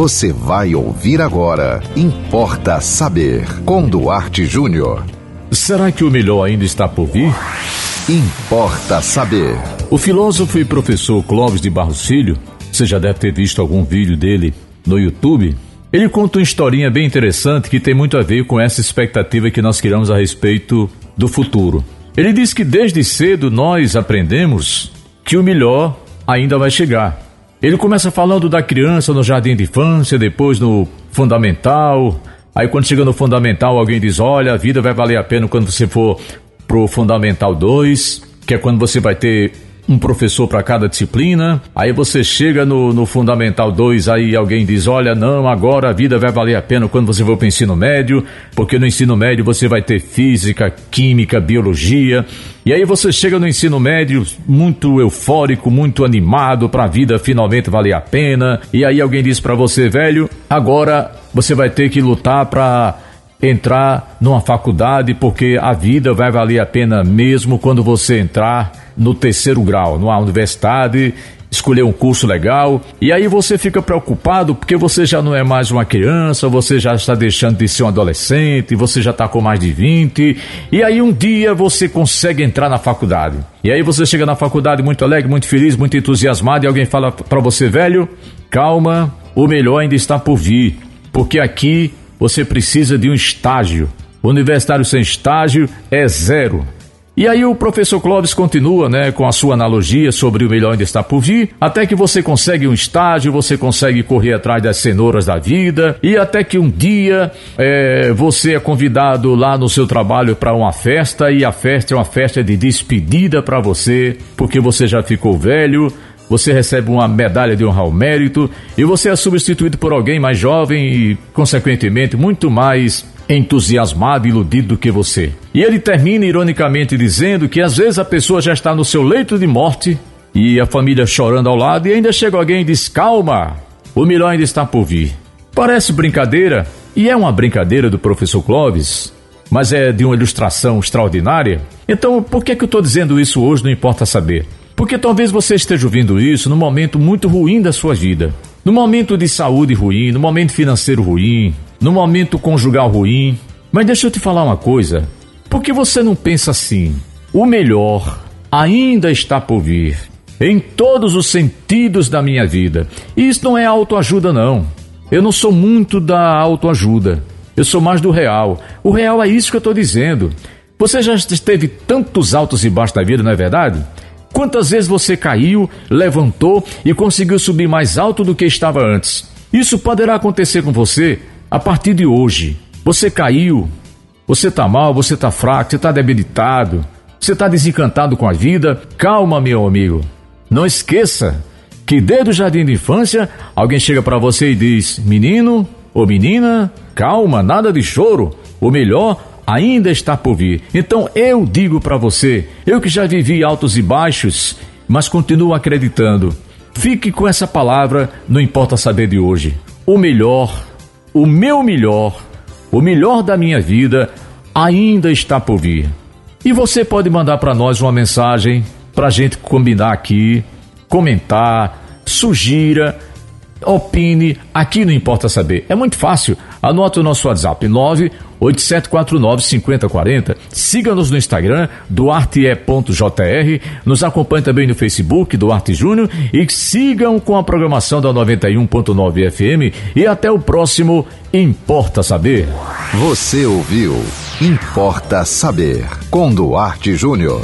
Você vai ouvir agora. Importa saber. Com Duarte Júnior. Será que o melhor ainda está por vir? Importa saber. O filósofo e professor Clóvis de Barros Filho, você já deve ter visto algum vídeo dele no YouTube. Ele conta uma historinha bem interessante que tem muito a ver com essa expectativa que nós criamos a respeito do futuro. Ele diz que desde cedo nós aprendemos que o melhor ainda vai chegar. Ele começa falando da criança no jardim de infância, depois no fundamental. Aí quando chega no fundamental, alguém diz: "Olha, a vida vai valer a pena quando você for pro fundamental 2, que é quando você vai ter um professor para cada disciplina. Aí você chega no, no Fundamental 2, aí alguém diz: Olha, não, agora a vida vai valer a pena quando você for para o ensino médio, porque no ensino médio você vai ter física, química, biologia. E aí você chega no ensino médio muito eufórico, muito animado para a vida finalmente valer a pena. E aí alguém diz para você, velho, agora você vai ter que lutar para entrar numa faculdade, porque a vida vai valer a pena mesmo quando você entrar no terceiro grau, numa universidade, escolher um curso legal, e aí você fica preocupado porque você já não é mais uma criança, você já está deixando de ser um adolescente, você já está com mais de 20, e aí um dia você consegue entrar na faculdade. E aí você chega na faculdade muito alegre, muito feliz, muito entusiasmado, e alguém fala para você, velho, calma, o melhor ainda está por vir, porque aqui você precisa de um estágio. O universitário sem estágio é zero. E aí o professor Clóvis continua, né, com a sua analogia sobre o melhor ainda está por vir, até que você consegue um estágio, você consegue correr atrás das cenouras da vida, e até que um dia é, você é convidado lá no seu trabalho para uma festa, e a festa é uma festa de despedida para você, porque você já ficou velho, você recebe uma medalha de honra ao mérito e você é substituído por alguém mais jovem e, consequentemente, muito mais entusiasmado e iludido do que você. E ele termina ironicamente dizendo que às vezes a pessoa já está no seu leito de morte e a família chorando ao lado e ainda chega alguém e diz: Calma, o melhor ainda está por vir. Parece brincadeira, e é uma brincadeira do professor Clóvis, mas é de uma ilustração extraordinária. Então, por que, é que eu estou dizendo isso hoje? Não importa saber. Porque talvez você esteja ouvindo isso num momento muito ruim da sua vida. No momento de saúde ruim, no momento financeiro ruim, no momento conjugal ruim. Mas deixa eu te falar uma coisa. Por que você não pensa assim? O melhor ainda está por vir. Em todos os sentidos da minha vida. E isso não é autoajuda, não. Eu não sou muito da autoajuda. Eu sou mais do real. O real é isso que eu estou dizendo. Você já teve tantos altos e baixos na vida, não é verdade? Quantas vezes você caiu, levantou e conseguiu subir mais alto do que estava antes? Isso poderá acontecer com você a partir de hoje. Você caiu, você está mal, você está fraco, você está debilitado, você está desencantado com a vida. Calma, meu amigo. Não esqueça que desde o jardim de infância alguém chega para você e diz: Menino ou menina, calma, nada de choro. O melhor ainda está por vir. Então eu digo para você, eu que já vivi altos e baixos, mas continuo acreditando. Fique com essa palavra, não importa saber de hoje. O melhor, o meu melhor, o melhor da minha vida ainda está por vir. E você pode mandar para nós uma mensagem para gente combinar aqui, comentar, sugira opine, aqui não importa saber. É muito fácil. Anote o nosso WhatsApp 98749 5040. Siga-nos no Instagram, duarte.jr. Nos acompanhe também no Facebook, Duarte Júnior. E sigam com a programação da 91.9 FM. E até o próximo Importa Saber. Você ouviu Importa Saber com Duarte Júnior.